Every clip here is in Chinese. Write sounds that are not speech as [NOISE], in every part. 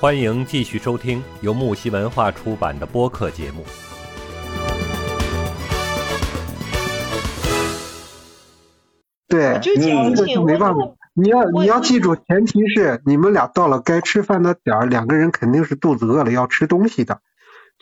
欢迎继续收听由木西文化出版的播客节目。对，就矫情，没办法。你要你要记住，前提是你们俩到了该吃饭的点儿，两个人肯定是肚子饿了要吃东西的。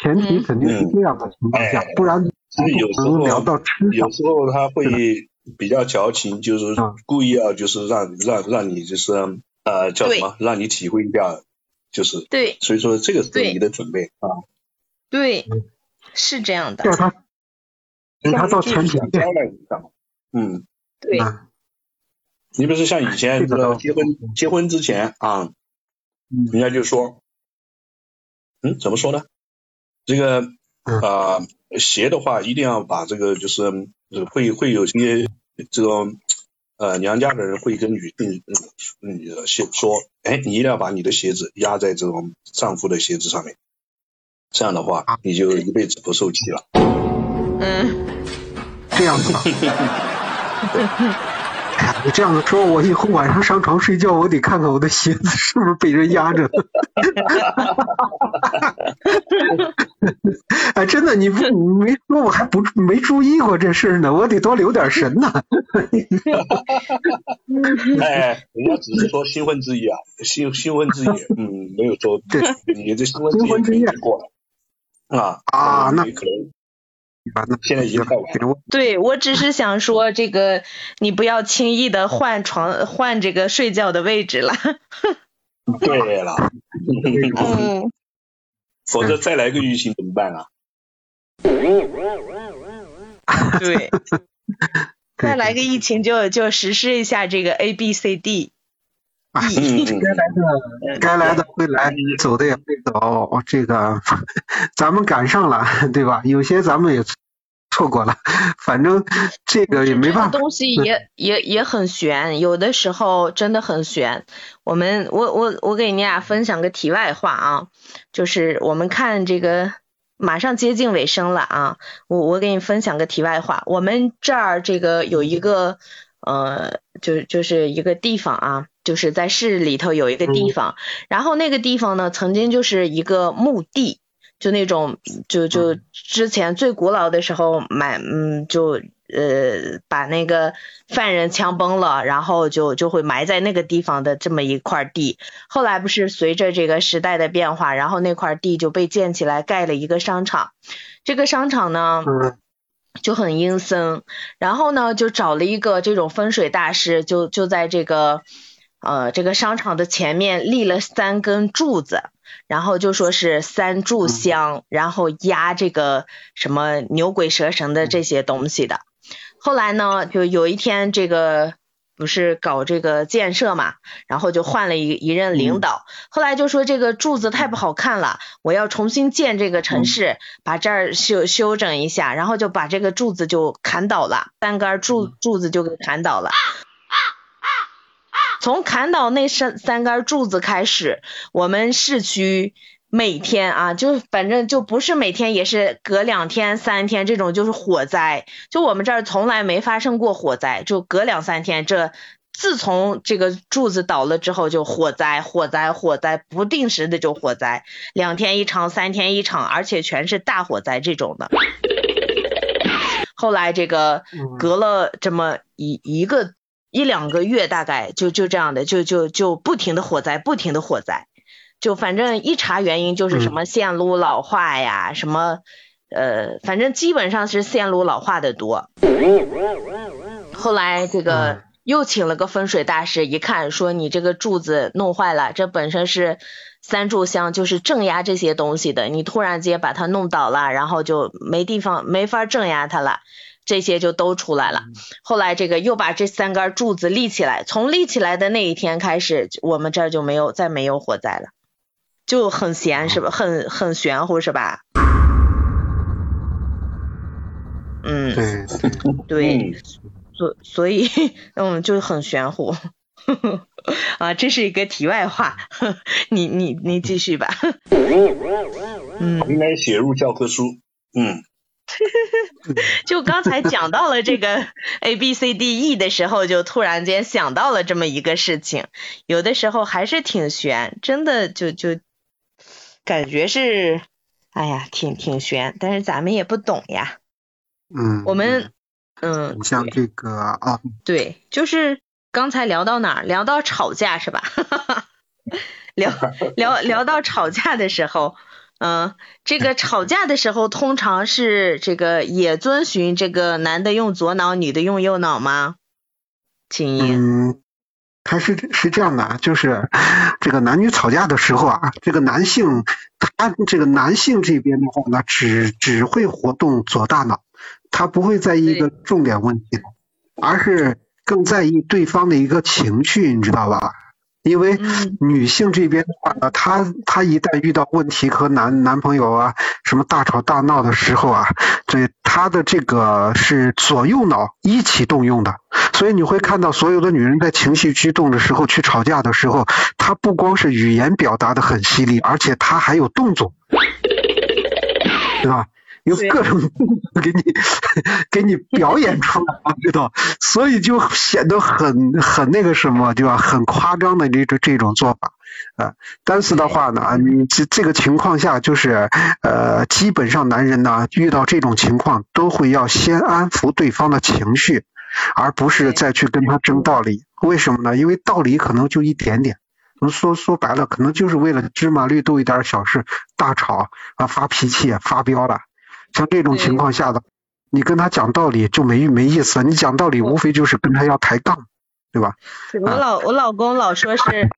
前提肯定是这样的情况下，不然有时候聊到吃有时候他会比较矫情，就是故意要就是让让让你就是呃叫什么，让你体会一下，就是对，所以说这个是你的准备啊。对，是这样的。叫他，让他到前提交代一下，嗯，对。你比如说像以前这个结婚结婚之前啊，人家就说，嗯，怎么说呢？这个啊鞋的话，一定要把这个就是会会有些这种呃娘家的人会跟女性嗯鞋说，哎，你一定要把你的鞋子压在这种丈夫的鞋子上面，这样的话你就一辈子不受气了。嗯，这样子。[LAUGHS] 你这样子说，我以后晚上上床睡觉，我得看看我的鞋子 [LAUGHS] 是不是被人压着。[LAUGHS] 哎，真的，你不你没说，我还不没注意过这事呢，我得多留点神呢。[LAUGHS] 哎，人家只是说新婚之夜啊，新新婚之夜，嗯，没有说对，你这新婚之夜过了啊啊，那可能。现在已经太晚了。对我只是想说，这个你不要轻易的换床换这个睡觉的位置了。[LAUGHS] 对了，嗯，[LAUGHS] 否则再来个疫情怎么办啊？[LAUGHS] 对，再来个疫情就就实施一下这个 A B C D。[LAUGHS] 该来的该来的会来，走的也会走，这个咱们赶上了，对吧？有些咱们也错过了，反正这个也没办法。东西也也也很悬，有的时候真的很悬。我们我我我给你俩分享个题外话啊，就是我们看这个马上接近尾声了啊，我我给你分享个题外话，我们这儿这个有一个呃，就就是一个地方啊。就是在市里头有一个地方，然后那个地方呢，曾经就是一个墓地，就那种就就之前最古老的时候买嗯就呃把那个犯人枪崩了，然后就就会埋在那个地方的这么一块地。后来不是随着这个时代的变化，然后那块地就被建起来盖了一个商场。这个商场呢就很阴森，然后呢就找了一个这种风水大师，就就在这个。呃，这个商场的前面立了三根柱子，然后就说是三炷香，然后压这个什么牛鬼蛇神的这些东西的。后来呢，就有一天这个不是搞这个建设嘛，然后就换了一一任领导。后来就说这个柱子太不好看了，我要重新建这个城市，把这儿修修整一下，然后就把这个柱子就砍倒了，三根柱柱子就给砍倒了。从砍倒那三三根柱子开始，我们市区每天啊，就反正就不是每天，也是隔两天、三天这种就是火灾。就我们这儿从来没发生过火灾，就隔两三天。这自从这个柱子倒了之后，就火灾、火灾、火灾，不定时的就火灾，两天一场，三天一场，而且全是大火灾这种的。后来这个隔了这么一一个。一两个月大概就就这样的，就就就不停的火灾，不停的火灾，就反正一查原因就是什么线路老化呀，什么呃，反正基本上是线路老化的多。后来这个又请了个风水大师，一看说你这个柱子弄坏了，这本身是三炷香，就是镇压这些东西的，你突然间把它弄倒了，然后就没地方没法镇压它了。这些就都出来了。后来这个又把这三根柱子立起来，从立起来的那一天开始，我们这儿就没有再没有火灾了，就很闲是吧？很很玄乎是吧？嗯，对对，所所以 [LAUGHS] 嗯就很玄乎 [LAUGHS] 啊，这是一个题外话，[LAUGHS] 你你你继续吧。嗯，应该写入教科书。嗯。就刚才讲到了这个 A B C D E 的时候，就突然间想到了这么一个事情。有的时候还是挺悬，真的就就感觉是，哎呀，挺挺悬，但是咱们也不懂呀。嗯。我们，嗯。像这个啊。对，就是刚才聊到哪儿？聊到吵架是吧？[LAUGHS] 聊 [LAUGHS] 聊聊到吵架的时候，嗯，这个吵架的时候，通常是这个也遵循这个男的用左脑，女的用右脑吗？秦毅。嗯。他是是这样的，就是这个男女吵架的时候啊，这个男性他这个男性这边的话呢，只只会活动左大脑，他不会在意一个重点问题，而是更在意对方的一个情绪，你知道吧？因为女性这边的话呢，她她一旦遇到问题和男男朋友啊什么大吵大闹的时候啊，这她的这个是左右脑一起动用的，所以你会看到所有的女人在情绪激动的时候去吵架的时候，她不光是语言表达的很犀利，而且她还有动作，对吧？有各种给你 [LAUGHS] 给你表演出来，知道，所以就显得很很那个什么，对吧？很夸张的这种这种做法啊。但是的话呢，你这这个情况下，就是呃，基本上男人呢遇到这种情况，都会要先安抚对方的情绪，而不是再去跟他争道理。为什么呢？因为道理可能就一点点，说说白了，可能就是为了芝麻绿豆一点小事大吵啊，发脾气发飙了。像这种情况下的，你跟他讲道理就没没意思了。你讲道理无非就是跟他要抬杠，对吧？我老我老公老说是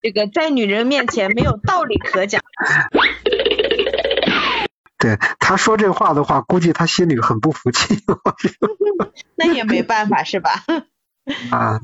这个在女人面前没有道理可讲。[LAUGHS] 对，他说这话的话，估计他心里很不服气。[LAUGHS] 那也没办法是吧？[LAUGHS] 啊，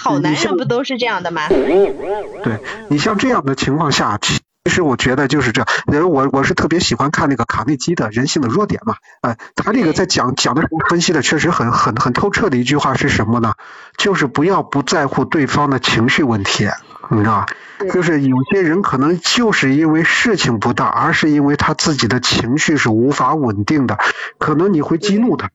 好男人不都是这样的吗？对你像这样的情况下。其实我觉得就是这，因为我我是特别喜欢看那个卡内基的《人性的弱点》嘛，哎，他这个在讲讲的时候分析的确实很很很透彻的一句话是什么呢？就是不要不在乎对方的情绪问题，你知道吧？就是有些人可能就是因为事情不大，而是因为他自己的情绪是无法稳定的，可能你会激怒他，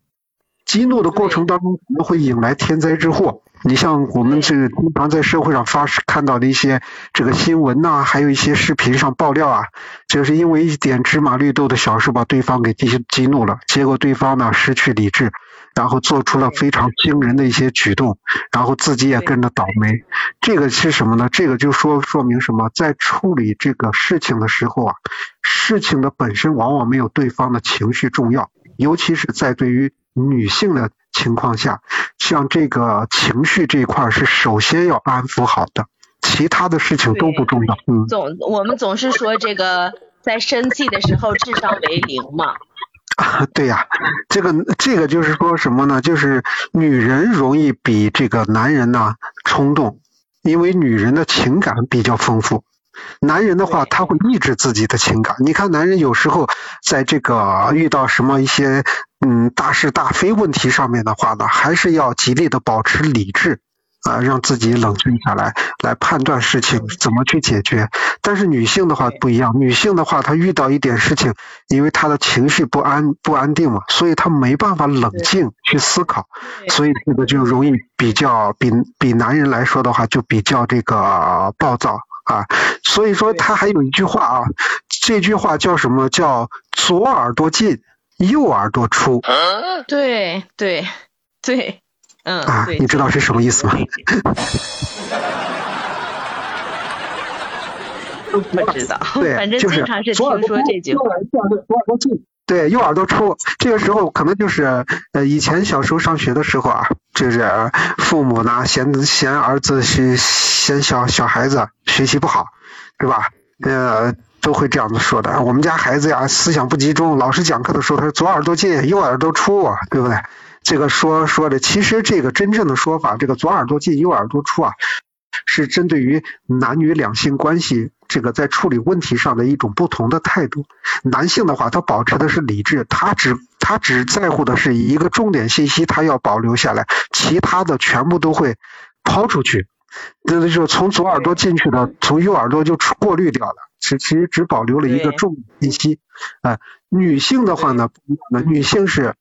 激怒的过程当中可能会引来天灾之祸。你像我们这个经常在社会上发看到的一些这个新闻呐，还有一些视频上爆料啊，就是因为一点芝麻绿豆的小事把对方给激激怒了，结果对方呢失去理智，然后做出了非常惊人的一些举动，然后自己也跟着倒霉。这个是什么呢？这个就说说明什么？在处理这个事情的时候啊，事情的本身往往没有对方的情绪重要，尤其是在对于女性的。情况下，像这个情绪这一块是首先要安抚好的，其他的事情都不重要。嗯，总我们总是说这个在生气的时候智商为零嘛。啊，[LAUGHS] 对呀，这个这个就是说什么呢？就是女人容易比这个男人呢冲动，因为女人的情感比较丰富。男人的话，他会抑制自己的情感。你看，男人有时候在这个遇到什么一些嗯大是大非问题上面的话呢，还是要极力的保持理智啊，让自己冷静下来，来判断事情怎么去解决。但是女性的话不一样，女性的话，她遇到一点事情，因为她的情绪不安不安定嘛，所以她没办法冷静去思考，所以这个就容易比较比比男人来说的话，就比较这个暴躁。啊，所以说他还有一句话啊，这句话叫什么？叫左耳朵进，右耳朵出。对对对，嗯啊，你知道是什么意思吗？不知道，[LAUGHS] [LAUGHS] 反正经常是听说这句话。左耳朵进。对，右耳朵出，这个时候可能就是呃，以前小时候上学的时候啊，就是父母呢嫌嫌儿子是嫌小小孩子学习不好，对吧？呃，都会这样子说的。我们家孩子呀，思想不集中，老师讲课的时候他是左耳朵进，右耳朵出，对不对？这个说说的，其实这个真正的说法，这个左耳朵进，右耳朵出啊，是针对于男女两性关系。这个在处理问题上的一种不同的态度。男性的话，他保持的是理智，他只他只在乎的是一个重点信息，他要保留下来，其他的全部都会抛出去。那就从左耳朵进去的，从右耳朵就过滤掉了，其其实只保留了一个重点信息。啊，女性的话呢，女性是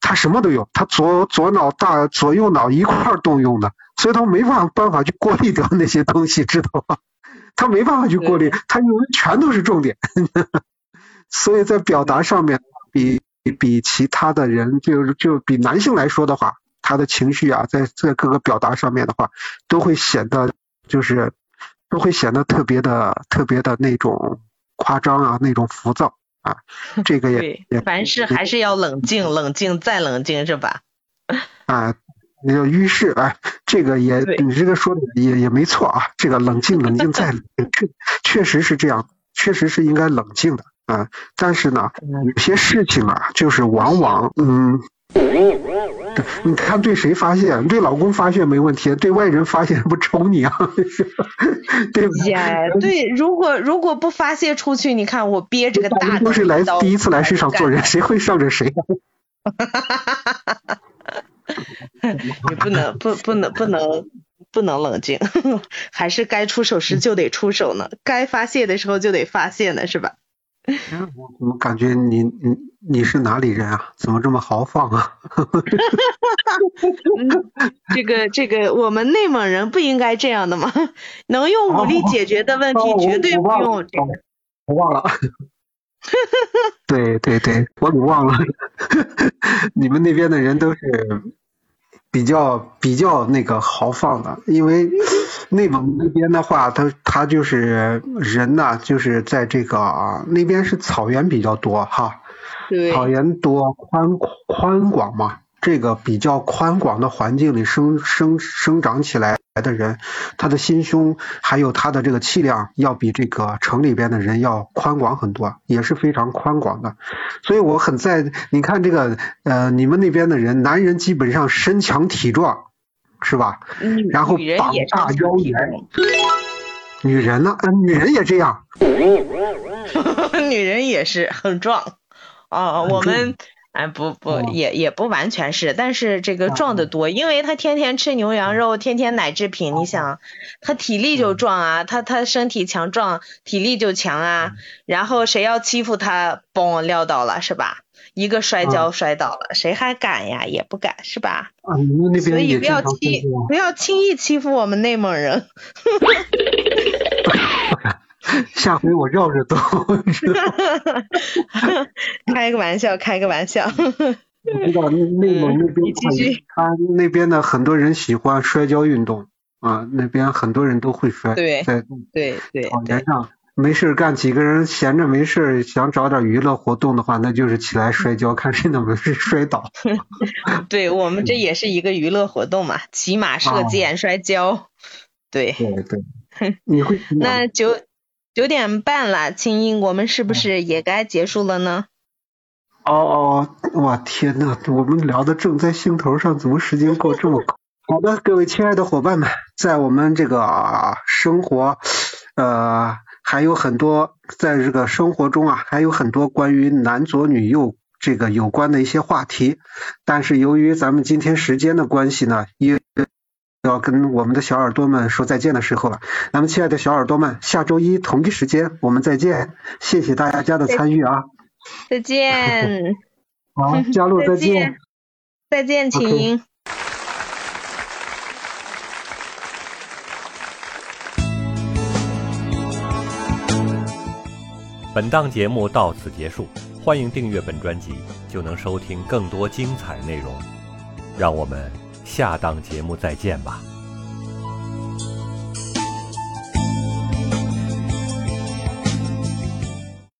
她什么都有，他左左脑大左右脑一块儿动用的，所以他没法办法去过滤掉那些东西，知道吧？他没办法去过滤，他认为全都是重点，[LAUGHS] 所以在表达上面比比其他的人，就就比男性来说的话，他的情绪啊，在在各个表达上面的话，都会显得就是都会显得特别的特别的那种夸张啊，那种浮躁啊，这个也也凡事还是要冷静，冷静再冷静是吧？[LAUGHS] 啊。那个遇事，啊，这个也你这个说的也也没错啊，这个冷静冷静再确确实是这样，确实是应该冷静的啊。但是呢，有些事情啊，就是往往嗯，你看对谁发泄，对老公发泄没问题，对外人发泄不抽你啊，[LAUGHS] 对不对？对，如果如果不发泄出去，你看我憋着个大都是来第一次来世上做人，谁会上着谁？哈哈哈哈哈。你不能不不能不能不能冷静，[LAUGHS] 还是该出手时就得出手呢，该发泄的时候就得发泄呢，是吧？我怎么感觉你你你是哪里人啊？怎么这么豪放啊？[LAUGHS] 这个这个，我们内蒙人不应该这样的吗？能用武力解决的问题，绝对不用这个。我忘了。对对对，我给忘了。[LAUGHS] 你们那边的人都是。比较比较那个豪放的，因为内蒙那边的话，他他就是人呐，就是在这个啊那边是草原比较多哈，草原多宽宽广嘛。这个比较宽广的环境里生生生长起来的人，他的心胸还有他的这个气量，要比这个城里边的人要宽广很多，也是非常宽广的。所以我很在，你看这个呃，你们那边的人，男人基本上身强体壮，是吧？然后膀大腰圆。女人呢？女人也这样。[LAUGHS] 女人也是很壮啊，我们。哎，不不，也也不完全是，但是这个壮的多，因为他天天吃牛羊肉，天天奶制品，你想，他体力就壮啊，他他身体强壮，体力就强啊，然后谁要欺负他，嘣撂倒了是吧？一个摔跤摔倒了，谁还敢呀？也不敢是吧？啊，你们那边所以不要欺，不要轻易欺负我们内蒙人。[LAUGHS] [LAUGHS] 下回我绕着走。[LAUGHS] 开个玩笑，开个玩笑。[LAUGHS] 我知道内蒙那边，他那边的很多人喜欢摔跤运动啊，那边很多人都会摔。对在对对。草原上没事干，几个人闲着没事想找点娱乐活动的话，那就是起来摔跤，看谁能不能摔倒。对我们这也是一个娱乐活动嘛，骑马、射箭、摔跤。对。对对。你会那就。九点半了，青音，我们是不是也该结束了呢？哦哦，我天呐，我们聊的正在兴头上，怎么时间过这么快？好的，各位亲爱的伙伴们，在我们这个生活，呃，还有很多在这个生活中啊，还有很多关于男左女右这个有关的一些话题，但是由于咱们今天时间的关系呢，也。要跟我们的小耳朵们说再见的时候了，那么亲爱的小耳朵们，下周一同一时间我们再见，谢谢大家的参与啊！再见。[LAUGHS] 好，佳璐再见。再见，请。本档节目到此结束，欢迎订阅本专辑，就能收听更多精彩内容。让我们。下档节目再见吧。